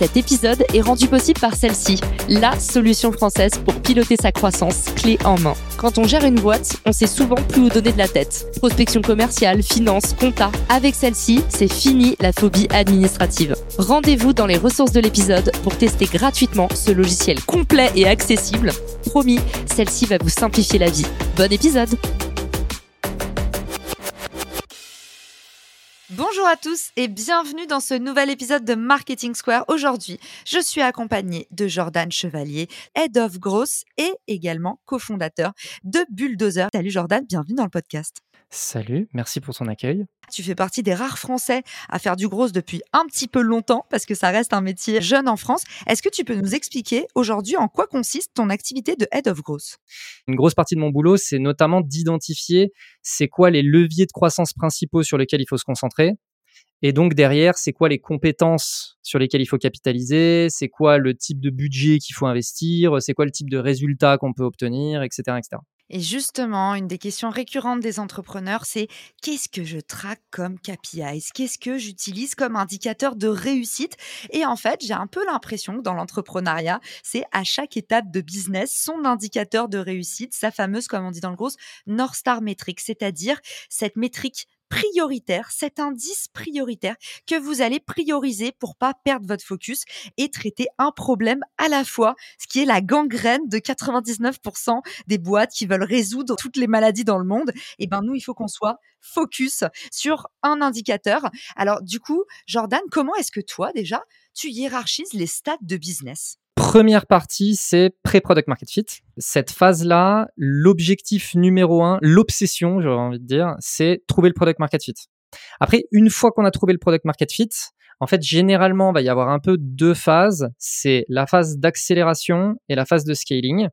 Cet épisode est rendu possible par celle-ci, la solution française pour piloter sa croissance clé en main. Quand on gère une boîte, on sait souvent plus où donner de la tête. Prospection commerciale, finance, compta. Avec celle-ci, c'est fini la phobie administrative. Rendez-vous dans les ressources de l'épisode pour tester gratuitement ce logiciel complet et accessible. Promis, celle-ci va vous simplifier la vie. Bon épisode Bonjour à tous et bienvenue dans ce nouvel épisode de Marketing Square. Aujourd'hui, je suis accompagnée de Jordan Chevalier, Head of Growth et également cofondateur de Bulldozer. Salut Jordan, bienvenue dans le podcast. Salut, merci pour ton accueil. Tu fais partie des rares Français à faire du gros depuis un petit peu longtemps parce que ça reste un métier jeune en France. Est-ce que tu peux nous expliquer aujourd'hui en quoi consiste ton activité de Head of Growth? Une grosse partie de mon boulot, c'est notamment d'identifier c'est quoi les leviers de croissance principaux sur lesquels il faut se concentrer. Et donc derrière, c'est quoi les compétences sur lesquelles il faut capitaliser, c'est quoi le type de budget qu'il faut investir, c'est quoi le type de résultats qu'on peut obtenir, etc., etc. Et justement, une des questions récurrentes des entrepreneurs, c'est qu'est-ce que je traque comme KPIs Qu'est-ce que j'utilise comme indicateur de réussite Et en fait, j'ai un peu l'impression que dans l'entrepreneuriat, c'est à chaque étape de business son indicateur de réussite, sa fameuse, comme on dit dans le gros, North Star Metric, c'est-à-dire cette métrique prioritaire, cet indice prioritaire que vous allez prioriser pour pas perdre votre focus et traiter un problème à la fois, ce qui est la gangrène de 99% des boîtes qui veulent résoudre toutes les maladies dans le monde. Et ben nous, il faut qu'on soit focus sur un indicateur. Alors du coup, Jordan, comment est-ce que toi déjà tu hiérarchises les stades de business? Première partie, c'est pré-product market fit. Cette phase-là, l'objectif numéro un, l'obsession, j'aurais envie de dire, c'est trouver le product market fit. Après, une fois qu'on a trouvé le product market fit, en fait, généralement, il va y avoir un peu deux phases. C'est la phase d'accélération et la phase de scaling.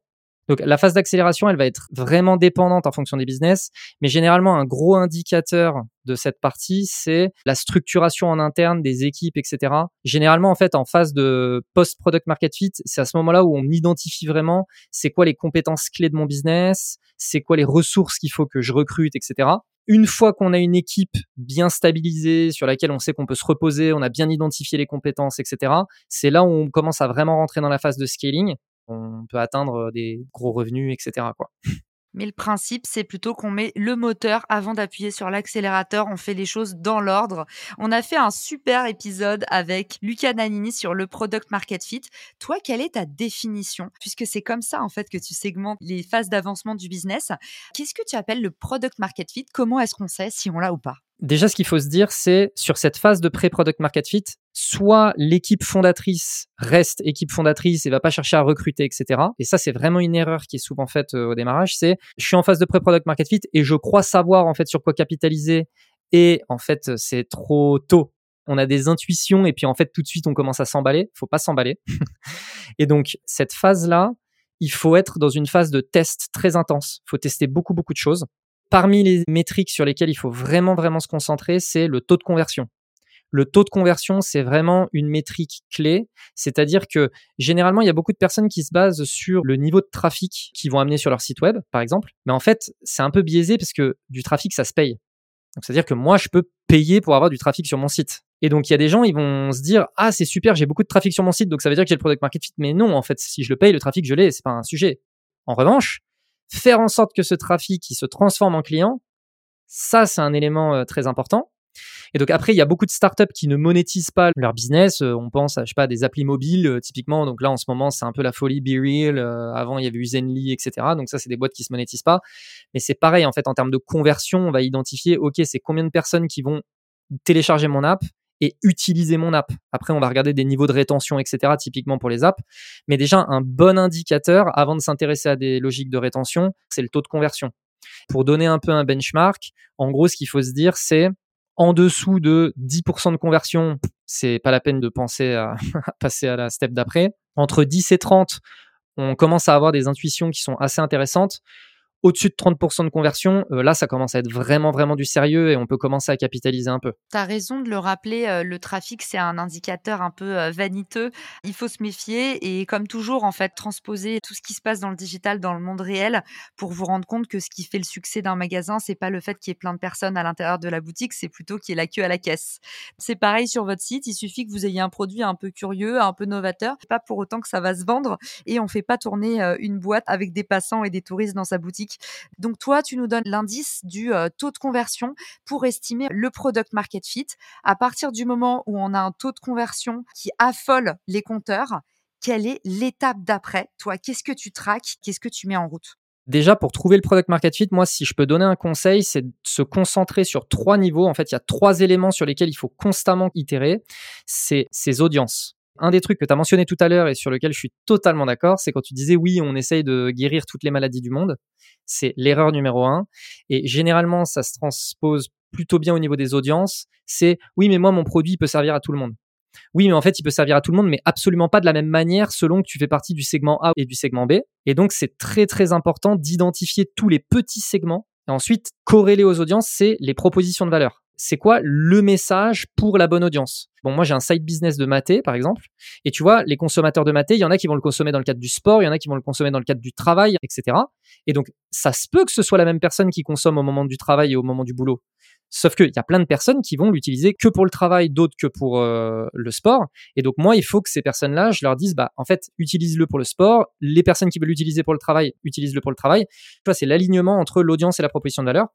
Donc la phase d'accélération, elle va être vraiment dépendante en fonction des business, mais généralement un gros indicateur de cette partie, c'est la structuration en interne des équipes, etc. Généralement, en fait, en phase de post-product market fit, c'est à ce moment-là où on identifie vraiment c'est quoi les compétences clés de mon business, c'est quoi les ressources qu'il faut que je recrute, etc. Une fois qu'on a une équipe bien stabilisée, sur laquelle on sait qu'on peut se reposer, on a bien identifié les compétences, etc., c'est là où on commence à vraiment rentrer dans la phase de scaling on peut atteindre des gros revenus, etc. Mais le principe, c'est plutôt qu'on met le moteur avant d'appuyer sur l'accélérateur. On fait les choses dans l'ordre. On a fait un super épisode avec Lucas Nanini sur le product market fit. Toi, quelle est ta définition? Puisque c'est comme ça, en fait, que tu segmentes les phases d'avancement du business. Qu'est-ce que tu appelles le product market fit? Comment est-ce qu'on sait si on l'a ou pas? Déjà, ce qu'il faut se dire, c'est sur cette phase de pré-product market fit, soit l'équipe fondatrice reste équipe fondatrice et va pas chercher à recruter, etc. Et ça, c'est vraiment une erreur qui est souvent faite euh, au démarrage. C'est je suis en phase de pré-product market fit et je crois savoir en fait sur quoi capitaliser. Et en fait, c'est trop tôt. On a des intuitions et puis en fait tout de suite on commence à s'emballer. Faut pas s'emballer. et donc cette phase là, il faut être dans une phase de test très intense. Il faut tester beaucoup beaucoup de choses. Parmi les métriques sur lesquelles il faut vraiment, vraiment se concentrer, c'est le taux de conversion. Le taux de conversion, c'est vraiment une métrique clé. C'est-à-dire que généralement, il y a beaucoup de personnes qui se basent sur le niveau de trafic qu'ils vont amener sur leur site web, par exemple. Mais en fait, c'est un peu biaisé parce que du trafic, ça se paye. C'est-à-dire que moi, je peux payer pour avoir du trafic sur mon site. Et donc, il y a des gens, ils vont se dire, ah, c'est super, j'ai beaucoup de trafic sur mon site, donc ça veut dire que j'ai le product market fit. Mais non, en fait, si je le paye, le trafic, je l'ai, c'est pas un sujet. En revanche, faire en sorte que ce trafic il se transforme en client, ça c'est un élément euh, très important. Et donc après, il y a beaucoup de startups qui ne monétisent pas leur business. Euh, on pense à, je sais pas, des applis mobiles euh, typiquement. Donc là, en ce moment, c'est un peu la folie Be Real. avant, il y avait Zenly, etc. Donc ça, c'est des boîtes qui se monétisent pas. Mais c'est pareil, en fait, en termes de conversion, on va identifier, OK, c'est combien de personnes qui vont télécharger mon app et utiliser mon app. Après, on va regarder des niveaux de rétention, etc., typiquement pour les apps. Mais déjà, un bon indicateur, avant de s'intéresser à des logiques de rétention, c'est le taux de conversion. Pour donner un peu un benchmark, en gros, ce qu'il faut se dire, c'est en dessous de 10% de conversion, c'est pas la peine de penser à, passer à la step d'après. Entre 10 et 30, on commence à avoir des intuitions qui sont assez intéressantes. Au-dessus de 30% de conversion, euh, là, ça commence à être vraiment, vraiment du sérieux et on peut commencer à capitaliser un peu. Tu as raison de le rappeler, euh, le trafic, c'est un indicateur un peu euh, vaniteux. Il faut se méfier et comme toujours, en fait, transposer tout ce qui se passe dans le digital dans le monde réel pour vous rendre compte que ce qui fait le succès d'un magasin, c'est pas le fait qu'il y ait plein de personnes à l'intérieur de la boutique, c'est plutôt qu'il y ait la queue à la caisse. C'est pareil sur votre site, il suffit que vous ayez un produit un peu curieux, un peu novateur, pas pour autant que ça va se vendre et on fait pas tourner une boîte avec des passants et des touristes dans sa boutique donc toi, tu nous donnes l'indice du euh, taux de conversion pour estimer le product market fit. À partir du moment où on a un taux de conversion qui affole les compteurs, quelle est l'étape d'après? Toi, qu'est-ce que tu traques? Qu'est-ce que tu mets en route? Déjà, pour trouver le product market fit, moi, si je peux donner un conseil, c'est de se concentrer sur trois niveaux. En fait, il y a trois éléments sur lesquels il faut constamment itérer. C'est ses audiences. Un des trucs que tu as mentionné tout à l'heure et sur lequel je suis totalement d'accord, c'est quand tu disais oui, on essaye de guérir toutes les maladies du monde. C'est l'erreur numéro un. Et généralement, ça se transpose plutôt bien au niveau des audiences. C'est oui, mais moi, mon produit peut servir à tout le monde. Oui, mais en fait, il peut servir à tout le monde, mais absolument pas de la même manière selon que tu fais partie du segment A et du segment B. Et donc, c'est très, très important d'identifier tous les petits segments. Et ensuite, corréler aux audiences, c'est les propositions de valeur c'est quoi le message pour la bonne audience? Bon, moi j'ai un side business de maté par exemple, et tu vois, les consommateurs de maté, il y en a qui vont le consommer dans le cadre du sport, il y en a qui vont le consommer dans le cadre du travail, etc. Et donc, ça se peut que ce soit la même personne qui consomme au moment du travail et au moment du boulot. Sauf qu'il y a plein de personnes qui vont l'utiliser que pour le travail, d'autres que pour euh, le sport. Et donc moi, il faut que ces personnes-là, je leur dise, bah en fait, utilise-le pour le sport. Les personnes qui veulent l'utiliser pour le travail, utilise-le pour le travail. Tu vois, c'est l'alignement entre l'audience et la proposition de valeur.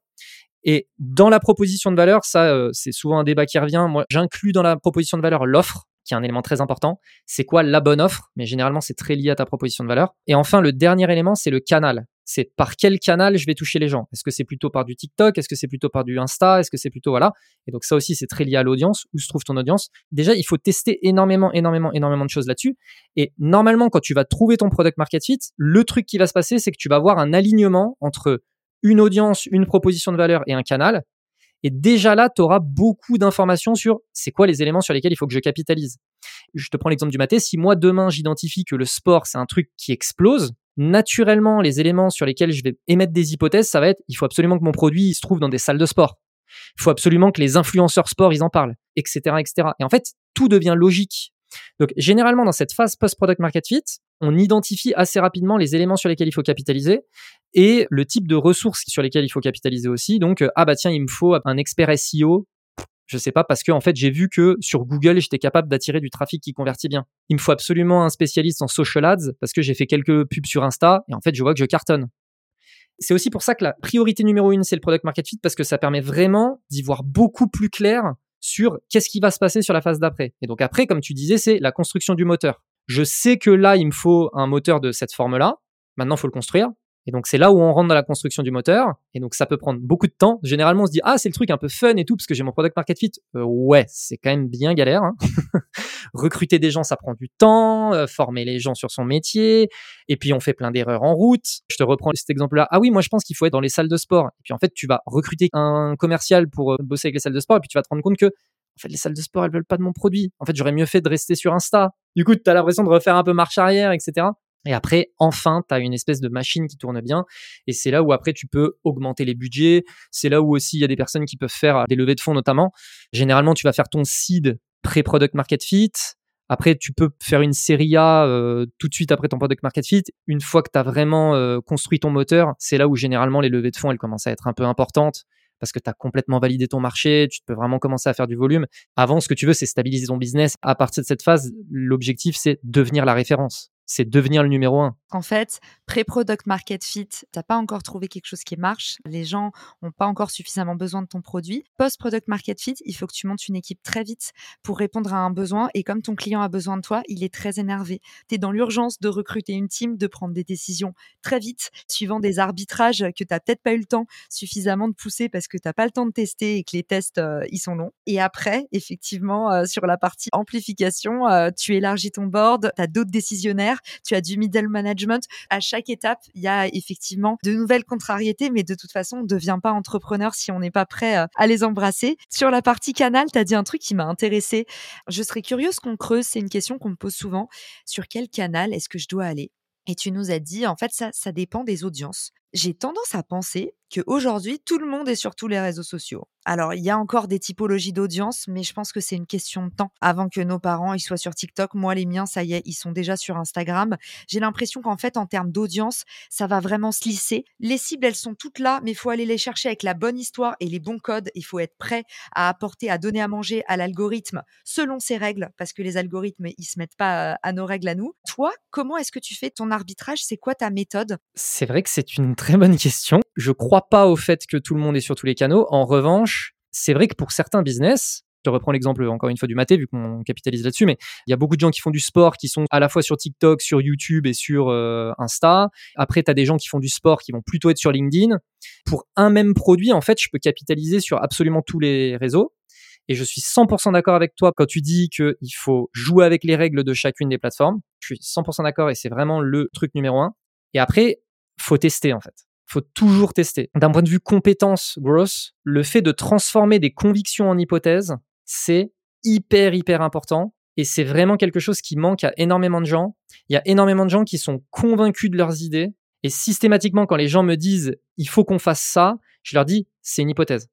Et dans la proposition de valeur, ça, euh, c'est souvent un débat qui revient. Moi, j'inclus dans la proposition de valeur l'offre, qui est un élément très important. C'est quoi la bonne offre? Mais généralement, c'est très lié à ta proposition de valeur. Et enfin, le dernier élément, c'est le canal. C'est par quel canal je vais toucher les gens? Est-ce que c'est plutôt par du TikTok? Est-ce que c'est plutôt par du Insta? Est-ce que c'est plutôt voilà Et donc ça aussi, c'est très lié à l'audience. Où se trouve ton audience? Déjà, il faut tester énormément, énormément, énormément de choses là-dessus. Et normalement, quand tu vas trouver ton product market fit, le truc qui va se passer, c'est que tu vas avoir un alignement entre une audience, une proposition de valeur et un canal. Et déjà là, tu auras beaucoup d'informations sur c'est quoi les éléments sur lesquels il faut que je capitalise. Je te prends l'exemple du maté. Si moi, demain, j'identifie que le sport, c'est un truc qui explose, naturellement, les éléments sur lesquels je vais émettre des hypothèses, ça va être il faut absolument que mon produit se trouve dans des salles de sport. Il faut absolument que les influenceurs sport, ils en parlent, etc., etc. Et en fait, tout devient logique. Donc, généralement, dans cette phase post-product market fit, on identifie assez rapidement les éléments sur lesquels il faut capitaliser et le type de ressources sur lesquelles il faut capitaliser aussi. Donc, euh, ah bah tiens, il me faut un expert SEO. Je sais pas parce que en fait j'ai vu que sur Google j'étais capable d'attirer du trafic qui convertit bien. Il me faut absolument un spécialiste en social ads parce que j'ai fait quelques pubs sur Insta et en fait je vois que je cartonne. C'est aussi pour ça que la priorité numéro une c'est le product market fit parce que ça permet vraiment d'y voir beaucoup plus clair sur qu'est-ce qui va se passer sur la phase d'après. Et donc après, comme tu disais, c'est la construction du moteur. Je sais que là, il me faut un moteur de cette forme-là. Maintenant, il faut le construire. Et donc c'est là où on rentre dans la construction du moteur. Et donc ça peut prendre beaucoup de temps. Généralement on se dit ah c'est le truc un peu fun et tout parce que j'ai mon product market fit. Euh, ouais c'est quand même bien galère. Hein. Recruter des gens ça prend du temps. Euh, former les gens sur son métier. Et puis on fait plein d'erreurs en route. Je te reprends cet exemple-là. Ah oui moi je pense qu'il faut être dans les salles de sport. Et puis en fait tu vas recruter un commercial pour euh, bosser avec les salles de sport et puis tu vas te rendre compte que en fait, les salles de sport, elles veulent pas de mon produit. En fait, j'aurais mieux fait de rester sur Insta. Du coup, tu as l'impression de refaire un peu marche arrière, etc. Et après, enfin, tu as une espèce de machine qui tourne bien. Et c'est là où après, tu peux augmenter les budgets. C'est là où aussi, il y a des personnes qui peuvent faire des levées de fonds notamment. Généralement, tu vas faire ton seed pré-product market fit. Après, tu peux faire une série A euh, tout de suite après ton product market fit. Une fois que tu as vraiment euh, construit ton moteur, c'est là où généralement les levées de fonds, elles commencent à être un peu importantes parce que tu as complètement validé ton marché, tu peux vraiment commencer à faire du volume. Avant, ce que tu veux, c'est stabiliser ton business. À partir de cette phase, l'objectif, c'est devenir la référence c'est devenir le numéro un. En fait, pré-product market fit, tu n'as pas encore trouvé quelque chose qui marche. Les gens n'ont pas encore suffisamment besoin de ton produit. Post-product market fit, il faut que tu montes une équipe très vite pour répondre à un besoin. Et comme ton client a besoin de toi, il est très énervé. Tu es dans l'urgence de recruter une team, de prendre des décisions très vite, suivant des arbitrages que tu n'as peut-être pas eu le temps suffisamment de pousser parce que tu n'as pas le temps de tester et que les tests, euh, ils sont longs. Et après, effectivement, euh, sur la partie amplification, euh, tu élargis ton board, tu as d'autres décisionnaires tu as du middle management. À chaque étape, il y a effectivement de nouvelles contrariétés, mais de toute façon, on ne devient pas entrepreneur si on n'est pas prêt euh, à les embrasser. Sur la partie canal, tu as dit un truc qui m'a intéressé. Je serais curieuse qu'on creuse, c'est une question qu'on me pose souvent. Sur quel canal est-ce que je dois aller? Et tu nous as dit, en fait, ça, ça dépend des audiences. J'ai tendance à penser qu'aujourd'hui, tout le monde est sur tous les réseaux sociaux. Alors, il y a encore des typologies d'audience, mais je pense que c'est une question de temps avant que nos parents ils soient sur TikTok. Moi, les miens, ça y est, ils sont déjà sur Instagram. J'ai l'impression qu'en fait, en termes d'audience, ça va vraiment se lisser. Les cibles, elles sont toutes là, mais il faut aller les chercher avec la bonne histoire et les bons codes. Il faut être prêt à apporter, à donner à manger à l'algorithme selon ses règles, parce que les algorithmes, ils se mettent pas à nos règles à nous. Toi, comment est-ce que tu fais ton arbitrage? C'est quoi ta méthode? C'est vrai que c'est une très bonne question. Je crois pas au fait que tout le monde est sur tous les canaux. En revanche, c'est vrai que pour certains business, je reprends l'exemple encore une fois du maté, vu qu'on capitalise là-dessus, mais il y a beaucoup de gens qui font du sport, qui sont à la fois sur TikTok, sur YouTube et sur euh, Insta. Après, tu as des gens qui font du sport, qui vont plutôt être sur LinkedIn. Pour un même produit, en fait, je peux capitaliser sur absolument tous les réseaux. Et je suis 100% d'accord avec toi quand tu dis qu'il faut jouer avec les règles de chacune des plateformes. Je suis 100% d'accord et c'est vraiment le truc numéro un. Et après, faut tester en fait faut toujours tester. D'un point de vue compétence gross, le fait de transformer des convictions en hypothèses, c'est hyper, hyper important. Et c'est vraiment quelque chose qui manque à énormément de gens. Il y a énormément de gens qui sont convaincus de leurs idées. Et systématiquement, quand les gens me disent il faut qu'on fasse ça, je leur dis c'est une hypothèse.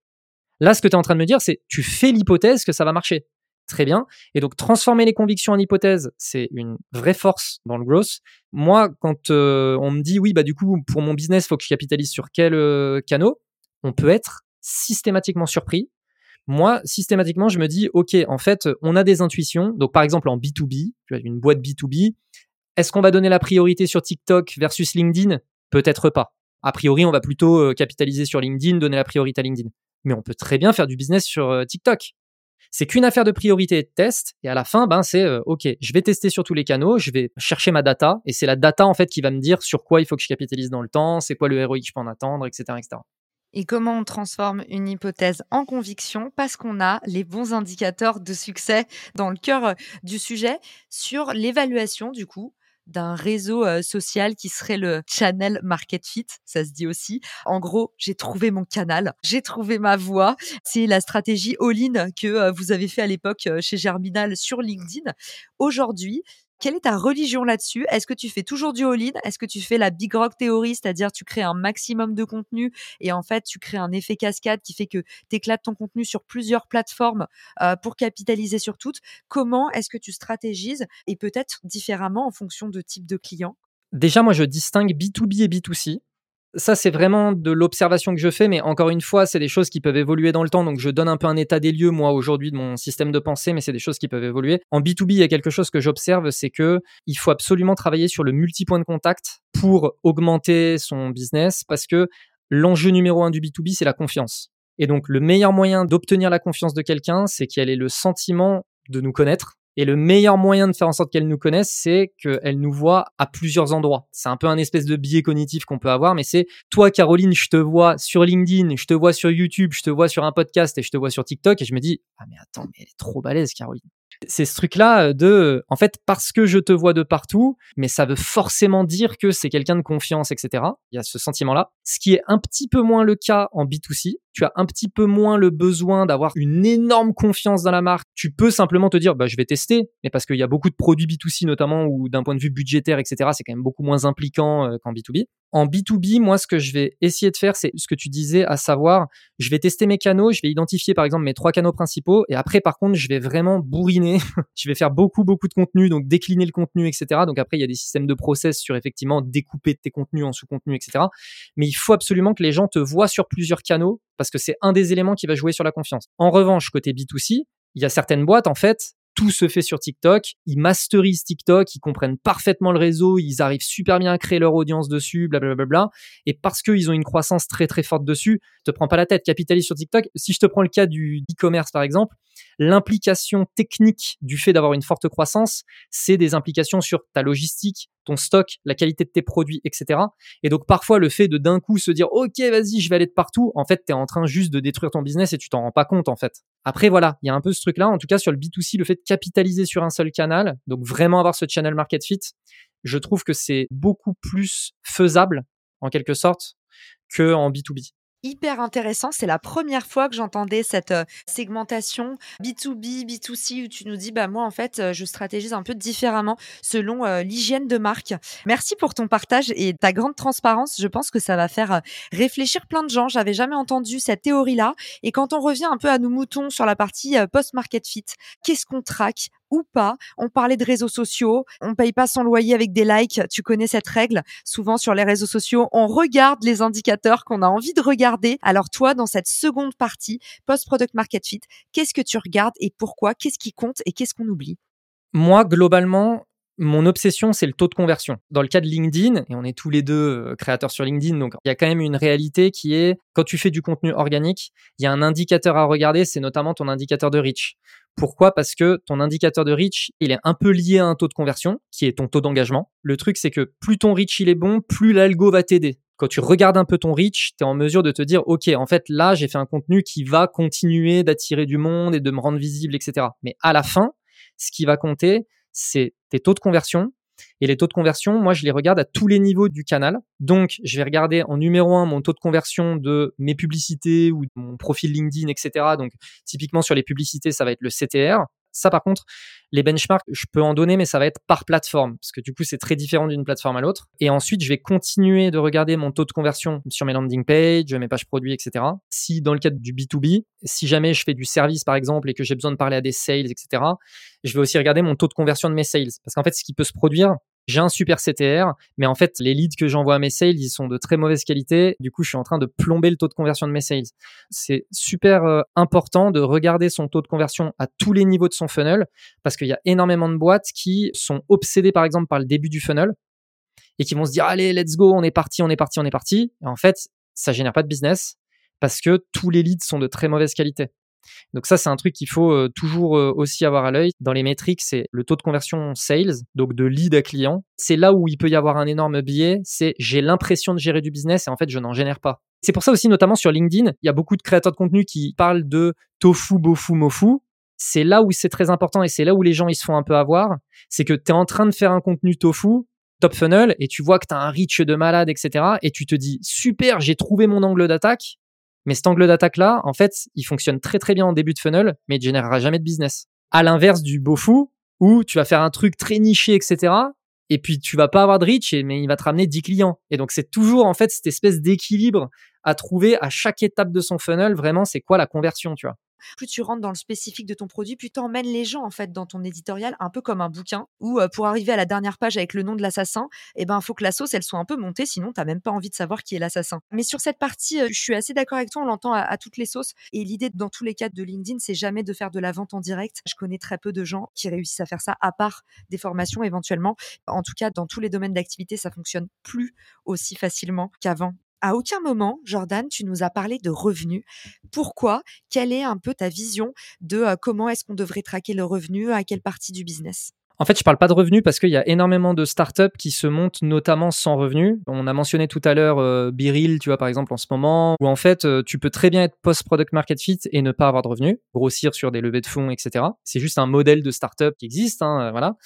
Là, ce que tu es en train de me dire, c'est tu fais l'hypothèse que ça va marcher très bien. Et donc, transformer les convictions en hypothèses, c'est une vraie force dans le growth. Moi, quand euh, on me dit, oui, bah, du coup, pour mon business, faut que je capitalise sur quel euh, canot, on peut être systématiquement surpris. Moi, systématiquement, je me dis, OK, en fait, on a des intuitions. Donc, par exemple, en B2B, une boîte B2B, est-ce qu'on va donner la priorité sur TikTok versus LinkedIn? Peut-être pas. A priori, on va plutôt euh, capitaliser sur LinkedIn, donner la priorité à LinkedIn. Mais on peut très bien faire du business sur TikTok. C'est qu'une affaire de priorité et de test. Et à la fin, ben, c'est euh, OK, je vais tester sur tous les canaux, je vais chercher ma data. Et c'est la data, en fait, qui va me dire sur quoi il faut que je capitalise dans le temps, c'est quoi le ROI que je peux en attendre, etc. etc. Et comment on transforme une hypothèse en conviction Parce qu'on a les bons indicateurs de succès dans le cœur euh, du sujet sur l'évaluation, du coup, d'un réseau social qui serait le channel market fit, ça se dit aussi. En gros, j'ai trouvé mon canal, j'ai trouvé ma voie. C'est la stratégie all-in que vous avez fait à l'époque chez Germinal sur LinkedIn. Aujourd'hui, quelle est ta religion là-dessus? Est-ce que tu fais toujours du all-in? Est-ce que tu fais la big rock théorie, c'est-à-dire tu crées un maximum de contenu et en fait tu crées un effet cascade qui fait que tu éclates ton contenu sur plusieurs plateformes euh, pour capitaliser sur toutes? Comment est-ce que tu stratégises et peut-être différemment en fonction de type de client? Déjà, moi, je distingue B2B et B2C ça, c'est vraiment de l'observation que je fais, mais encore une fois, c'est des choses qui peuvent évoluer dans le temps. Donc, je donne un peu un état des lieux, moi, aujourd'hui, de mon système de pensée, mais c'est des choses qui peuvent évoluer. En B2B, il y a quelque chose que j'observe, c'est que il faut absolument travailler sur le multipoint de contact pour augmenter son business, parce que l'enjeu numéro un du B2B, c'est la confiance. Et donc, le meilleur moyen d'obtenir la confiance de quelqu'un, c'est qu'elle ait le sentiment de nous connaître, et le meilleur moyen de faire en sorte qu'elle nous connaisse, c'est qu'elle nous voit à plusieurs endroits. C'est un peu un espèce de biais cognitif qu'on peut avoir, mais c'est toi, Caroline, je te vois sur LinkedIn, je te vois sur YouTube, je te vois sur un podcast et je te vois sur TikTok et je me dis, ah mais attends, mais elle est trop balèze, Caroline c'est ce truc-là de, en fait, parce que je te vois de partout, mais ça veut forcément dire que c'est quelqu'un de confiance, etc. Il y a ce sentiment-là. Ce qui est un petit peu moins le cas en B2C. Tu as un petit peu moins le besoin d'avoir une énorme confiance dans la marque. Tu peux simplement te dire, bah, je vais tester, mais parce qu'il y a beaucoup de produits B2C notamment, ou d'un point de vue budgétaire, etc., c'est quand même beaucoup moins impliquant euh, qu'en B2B. En B2B, moi, ce que je vais essayer de faire, c'est ce que tu disais, à savoir, je vais tester mes canaux, je vais identifier par exemple mes trois canaux principaux, et après, par contre, je vais vraiment bourriner, je vais faire beaucoup, beaucoup de contenu, donc décliner le contenu, etc. Donc après, il y a des systèmes de process sur effectivement découper tes contenus en sous-contenus, etc. Mais il faut absolument que les gens te voient sur plusieurs canaux, parce que c'est un des éléments qui va jouer sur la confiance. En revanche, côté B2C, il y a certaines boîtes, en fait, tout se fait sur TikTok. Ils masterisent TikTok, ils comprennent parfaitement le réseau, ils arrivent super bien à créer leur audience dessus, blablabla. Bla bla bla. Et parce qu'ils ont une croissance très très forte dessus, te prends pas la tête, capitalise sur TikTok. Si je te prends le cas du e-commerce par exemple, l'implication technique du fait d'avoir une forte croissance, c'est des implications sur ta logistique, ton stock, la qualité de tes produits, etc. Et donc parfois le fait de d'un coup se dire ok vas-y je vais aller de partout, en fait tu es en train juste de détruire ton business et tu t'en rends pas compte en fait. Après voilà, il y a un peu ce truc là, en tout cas sur le B2C, le fait de capitaliser sur un seul canal, donc vraiment avoir ce channel market fit, je trouve que c'est beaucoup plus faisable en quelque sorte que en B2B. Hyper intéressant. C'est la première fois que j'entendais cette euh, segmentation B2B, B2C où tu nous dis, bah moi en fait, euh, je stratégise un peu différemment selon euh, l'hygiène de marque. Merci pour ton partage et ta grande transparence. Je pense que ça va faire réfléchir plein de gens. J'avais jamais entendu cette théorie-là. Et quand on revient un peu à nos moutons sur la partie post-market fit, qu'est-ce qu'on traque? Ou pas. On parlait de réseaux sociaux. On paye pas son loyer avec des likes. Tu connais cette règle. Souvent sur les réseaux sociaux, on regarde les indicateurs qu'on a envie de regarder. Alors toi, dans cette seconde partie, post-product market fit, qu'est-ce que tu regardes et pourquoi? Qu'est-ce qui compte et qu'est-ce qu'on oublie? Moi, globalement, mon obsession, c'est le taux de conversion. Dans le cas de LinkedIn, et on est tous les deux euh, créateurs sur LinkedIn, donc il y a quand même une réalité qui est, quand tu fais du contenu organique, il y a un indicateur à regarder, c'est notamment ton indicateur de reach. Pourquoi? Parce que ton indicateur de reach, il est un peu lié à un taux de conversion, qui est ton taux d'engagement. Le truc, c'est que plus ton reach il est bon, plus l'algo va t'aider. Quand tu regardes un peu ton reach, tu es en mesure de te dire, OK, en fait, là, j'ai fait un contenu qui va continuer d'attirer du monde et de me rendre visible, etc. Mais à la fin, ce qui va compter, c'est tes taux de conversion. Et les taux de conversion, moi, je les regarde à tous les niveaux du canal. Donc, je vais regarder en numéro un mon taux de conversion de mes publicités ou de mon profil LinkedIn, etc. Donc, typiquement sur les publicités, ça va être le CTR. Ça, par contre, les benchmarks, je peux en donner, mais ça va être par plateforme, parce que du coup, c'est très différent d'une plateforme à l'autre. Et ensuite, je vais continuer de regarder mon taux de conversion sur mes landing pages, mes pages produits, etc. Si dans le cadre du B2B, si jamais je fais du service, par exemple, et que j'ai besoin de parler à des sales, etc., je vais aussi regarder mon taux de conversion de mes sales. Parce qu'en fait, ce qui peut se produire, j'ai un super CTR, mais en fait, les leads que j'envoie à mes sales, ils sont de très mauvaise qualité. Du coup, je suis en train de plomber le taux de conversion de mes sales. C'est super euh, important de regarder son taux de conversion à tous les niveaux de son funnel, parce qu'il y a énormément de boîtes qui sont obsédées, par exemple, par le début du funnel et qui vont se dire, allez, let's go, on est parti, on est parti, on est parti. Et en fait, ça génère pas de business parce que tous les leads sont de très mauvaise qualité. Donc ça, c'est un truc qu'il faut euh, toujours euh, aussi avoir à l'œil. Dans les métriques, c'est le taux de conversion sales, donc de lead à client. C'est là où il peut y avoir un énorme biais. C'est j'ai l'impression de gérer du business et en fait, je n'en génère pas. C'est pour ça aussi, notamment sur LinkedIn, il y a beaucoup de créateurs de contenu qui parlent de tofu, bofu, mofu. C'est là où c'est très important et c'est là où les gens ils se font un peu avoir. C'est que tu es en train de faire un contenu tofu, top funnel, et tu vois que tu as un reach de malade, etc. Et tu te dis, super, j'ai trouvé mon angle d'attaque. Mais cet angle d'attaque-là, en fait, il fonctionne très très bien en début de funnel, mais il générera jamais de business. À l'inverse du beau fou, où tu vas faire un truc très niché, etc. Et puis tu vas pas avoir de reach, mais il va te ramener 10 clients. Et donc c'est toujours en fait cette espèce d'équilibre à trouver à chaque étape de son funnel. Vraiment, c'est quoi la conversion, tu vois? Plus tu rentres dans le spécifique de ton produit, plus tu emmènes les gens en fait dans ton éditorial, un peu comme un bouquin où pour arriver à la dernière page avec le nom de l'assassin, eh ben faut que la sauce elle soit un peu montée, sinon t'as même pas envie de savoir qui est l'assassin. Mais sur cette partie, je suis assez d'accord avec toi, on l'entend à, toutes les sauces. Et l'idée dans tous les cas de LinkedIn, c'est jamais de faire de la vente en direct. Je connais très peu de gens qui réussissent à faire ça, à part des formations éventuellement. En tout cas, dans tous les domaines d'activité, ça fonctionne plus aussi facilement qu'avant à aucun moment, Jordan, tu nous as parlé de revenus. Pourquoi? Quelle est un peu ta vision de comment est-ce qu'on devrait traquer le revenu À quelle partie du business? En fait, je parle pas de revenus parce qu'il y a énormément de startups qui se montent notamment sans revenus. On a mentionné tout à l'heure euh, Biril, tu vois, par exemple, en ce moment, où en fait, tu peux très bien être post-product market fit et ne pas avoir de revenus, grossir sur des levées de fonds, etc. C'est juste un modèle de startup qui existe, hein, voilà.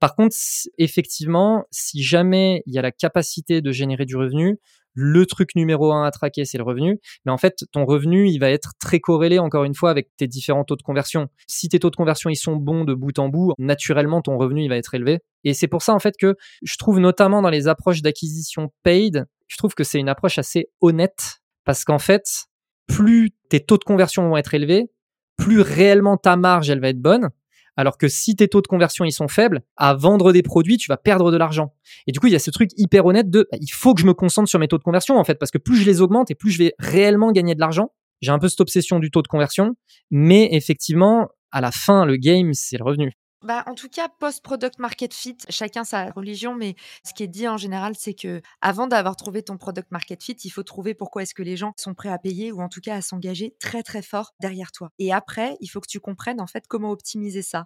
Par contre, effectivement, si jamais il y a la capacité de générer du revenu, le truc numéro un à traquer, c'est le revenu. Mais en fait, ton revenu, il va être très corrélé, encore une fois, avec tes différents taux de conversion. Si tes taux de conversion, ils sont bons de bout en bout, naturellement, ton revenu, il va être élevé. Et c'est pour ça, en fait, que je trouve notamment dans les approches d'acquisition paid, je trouve que c'est une approche assez honnête parce qu'en fait, plus tes taux de conversion vont être élevés, plus réellement ta marge, elle va être bonne. Alors que si tes taux de conversion ils sont faibles, à vendre des produits, tu vas perdre de l'argent. Et du coup, il y a ce truc hyper honnête de bah, il faut que je me concentre sur mes taux de conversion en fait parce que plus je les augmente et plus je vais réellement gagner de l'argent. J'ai un peu cette obsession du taux de conversion, mais effectivement, à la fin, le game, c'est le revenu. Bah, en tout cas, post-product market fit, chacun sa religion, mais ce qui est dit en général, c'est que avant d'avoir trouvé ton product market fit, il faut trouver pourquoi est-ce que les gens sont prêts à payer ou en tout cas à s'engager très très fort derrière toi. Et après, il faut que tu comprennes en fait comment optimiser ça.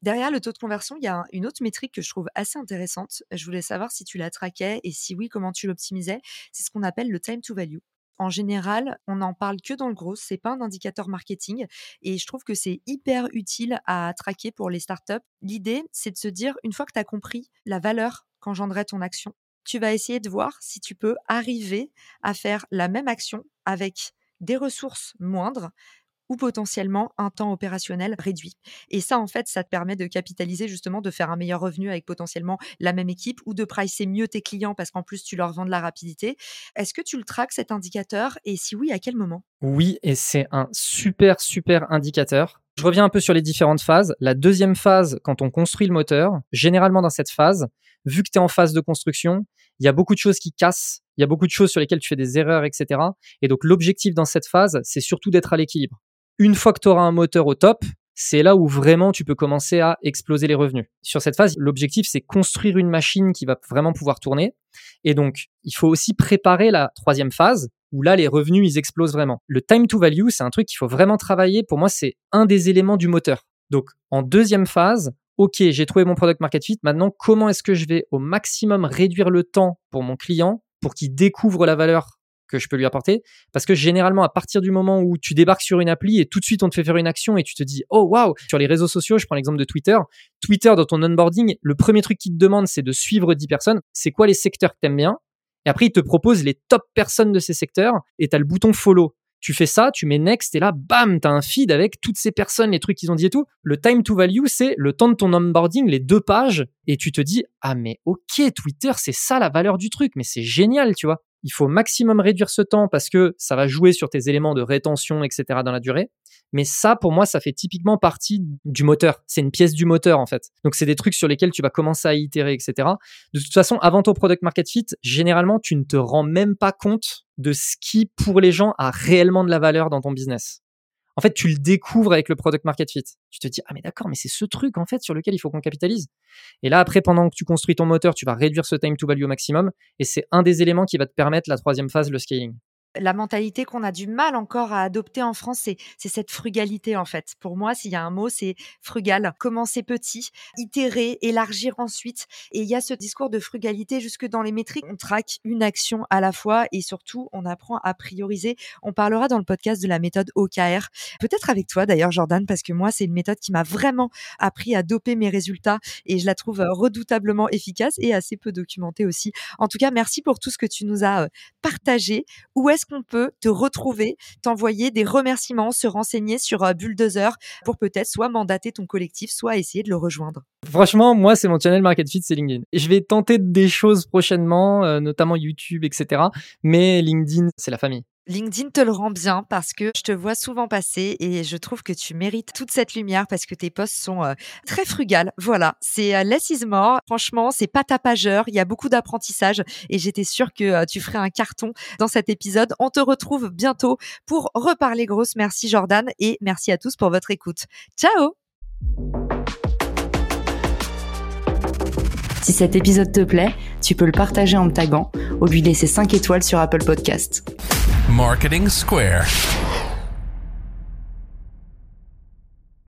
Derrière le taux de conversion, il y a une autre métrique que je trouve assez intéressante. Je voulais savoir si tu la traquais et si oui, comment tu l'optimisais. C'est ce qu'on appelle le time to value en général, on n'en parle que dans le gros, c'est pas un indicateur marketing et je trouve que c'est hyper utile à traquer pour les startups. L'idée, c'est de se dire une fois que tu as compris la valeur qu'engendrait ton action, tu vas essayer de voir si tu peux arriver à faire la même action avec des ressources moindres ou potentiellement un temps opérationnel réduit. Et ça, en fait, ça te permet de capitaliser justement, de faire un meilleur revenu avec potentiellement la même équipe ou de pricer mieux tes clients parce qu'en plus, tu leur vends de la rapidité. Est-ce que tu le traques cet indicateur? Et si oui, à quel moment? Oui, et c'est un super, super indicateur. Je reviens un peu sur les différentes phases. La deuxième phase, quand on construit le moteur, généralement dans cette phase, vu que tu es en phase de construction, il y a beaucoup de choses qui cassent, il y a beaucoup de choses sur lesquelles tu fais des erreurs, etc. Et donc l'objectif dans cette phase, c'est surtout d'être à l'équilibre. Une fois que tu auras un moteur au top, c'est là où vraiment tu peux commencer à exploser les revenus. Sur cette phase, l'objectif, c'est construire une machine qui va vraiment pouvoir tourner. Et donc, il faut aussi préparer la troisième phase où là, les revenus, ils explosent vraiment. Le time to value, c'est un truc qu'il faut vraiment travailler. Pour moi, c'est un des éléments du moteur. Donc, en deuxième phase, OK, j'ai trouvé mon product market fit. Maintenant, comment est-ce que je vais au maximum réduire le temps pour mon client pour qu'il découvre la valeur que je peux lui apporter. Parce que généralement, à partir du moment où tu débarques sur une appli et tout de suite on te fait faire une action et tu te dis, oh waouh, sur les réseaux sociaux, je prends l'exemple de Twitter. Twitter, dans ton onboarding, le premier truc qu'il te demande, c'est de suivre 10 personnes. C'est quoi les secteurs que t'aimes bien? Et après, il te propose les top personnes de ces secteurs et tu as le bouton follow. Tu fais ça, tu mets next et là, bam, tu as un feed avec toutes ces personnes, les trucs qu'ils ont dit et tout. Le time to value, c'est le temps de ton onboarding, les deux pages, et tu te dis, ah mais ok, Twitter, c'est ça la valeur du truc, mais c'est génial, tu vois il faut maximum réduire ce temps parce que ça va jouer sur tes éléments de rétention, etc. dans la durée. Mais ça, pour moi, ça fait typiquement partie du moteur. C'est une pièce du moteur, en fait. Donc, c'est des trucs sur lesquels tu vas commencer à itérer, etc. De toute façon, avant ton product market fit, généralement, tu ne te rends même pas compte de ce qui, pour les gens, a réellement de la valeur dans ton business en fait, tu le découvres avec le product market fit. Tu te dis, ah, mais d'accord, mais c'est ce truc, en fait, sur lequel il faut qu'on capitalise. Et là, après, pendant que tu construis ton moteur, tu vas réduire ce time to value au maximum. Et c'est un des éléments qui va te permettre la troisième phase, le scaling la mentalité qu'on a du mal encore à adopter en France, c'est, cette frugalité en fait. Pour moi, s'il y a un mot, c'est frugal. Commencer petit, itérer, élargir ensuite. Et il y a ce discours de frugalité jusque dans les métriques. On traque une action à la fois et surtout, on apprend à prioriser. On parlera dans le podcast de la méthode OKR. Peut-être avec toi d'ailleurs, Jordan, parce que moi, c'est une méthode qui m'a vraiment appris à doper mes résultats et je la trouve euh, redoutablement efficace et assez peu documentée aussi. En tout cas, merci pour tout ce que tu nous as euh, partagé. Où est-ce qu'on peut te retrouver, t'envoyer des remerciements, se renseigner sur euh, Bulldozer pour peut-être soit mandater ton collectif, soit essayer de le rejoindre Franchement, moi, c'est mon channel Market Fit, c'est LinkedIn. Je vais tenter des choses prochainement, euh, notamment YouTube, etc. Mais LinkedIn, c'est la famille. LinkedIn te le rend bien parce que je te vois souvent passer et je trouve que tu mérites toute cette lumière parce que tes posts sont euh, très frugales. Voilà, c'est euh, less. Franchement, c'est pas tapageur. Il y a beaucoup d'apprentissage et j'étais sûre que euh, tu ferais un carton dans cet épisode. On te retrouve bientôt pour reparler grosse. Merci Jordan et merci à tous pour votre écoute. Ciao Si cet épisode te plaît, tu peux le partager en me taguant ou lui laisser 5 étoiles sur Apple Podcast. Marketing Square.